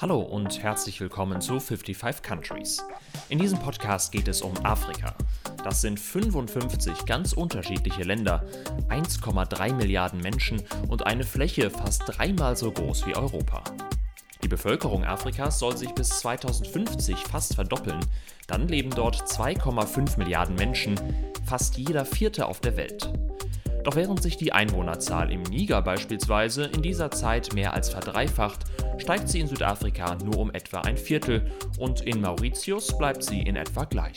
Hallo und herzlich willkommen zu 55 Countries. In diesem Podcast geht es um Afrika. Das sind 55 ganz unterschiedliche Länder, 1,3 Milliarden Menschen und eine Fläche fast dreimal so groß wie Europa. Die Bevölkerung Afrikas soll sich bis 2050 fast verdoppeln. Dann leben dort 2,5 Milliarden Menschen, fast jeder vierte auf der Welt. Doch während sich die Einwohnerzahl im Niger beispielsweise in dieser Zeit mehr als verdreifacht, steigt sie in Südafrika nur um etwa ein Viertel und in Mauritius bleibt sie in etwa gleich.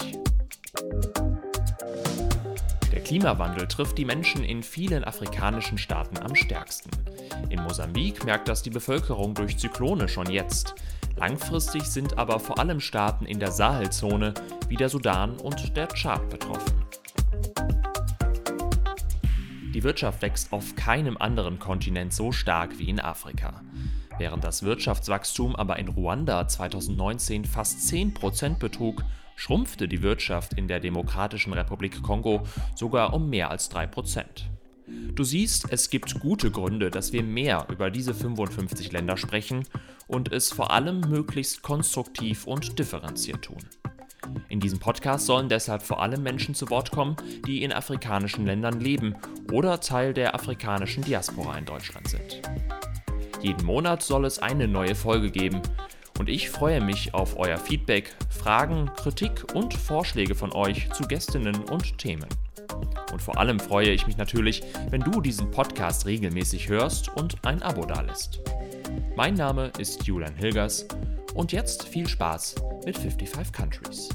Der Klimawandel trifft die Menschen in vielen afrikanischen Staaten am stärksten. In Mosambik merkt das die Bevölkerung durch Zyklone schon jetzt. Langfristig sind aber vor allem Staaten in der Sahelzone wie der Sudan und der Tschad betroffen. Die Wirtschaft wächst auf keinem anderen Kontinent so stark wie in Afrika. Während das Wirtschaftswachstum aber in Ruanda 2019 fast 10% betrug, schrumpfte die Wirtschaft in der Demokratischen Republik Kongo sogar um mehr als 3%. Du siehst, es gibt gute Gründe, dass wir mehr über diese 55 Länder sprechen und es vor allem möglichst konstruktiv und differenziert tun. In diesem Podcast sollen deshalb vor allem Menschen zu Wort kommen, die in afrikanischen Ländern leben oder Teil der afrikanischen Diaspora in Deutschland sind. Jeden Monat soll es eine neue Folge geben und ich freue mich auf euer Feedback, Fragen, Kritik und Vorschläge von euch zu Gästinnen und Themen. Und vor allem freue ich mich natürlich, wenn du diesen Podcast regelmäßig hörst und ein Abo dalässt. Mein Name ist Julian Hilgers und jetzt viel Spaß mit 55 Countries.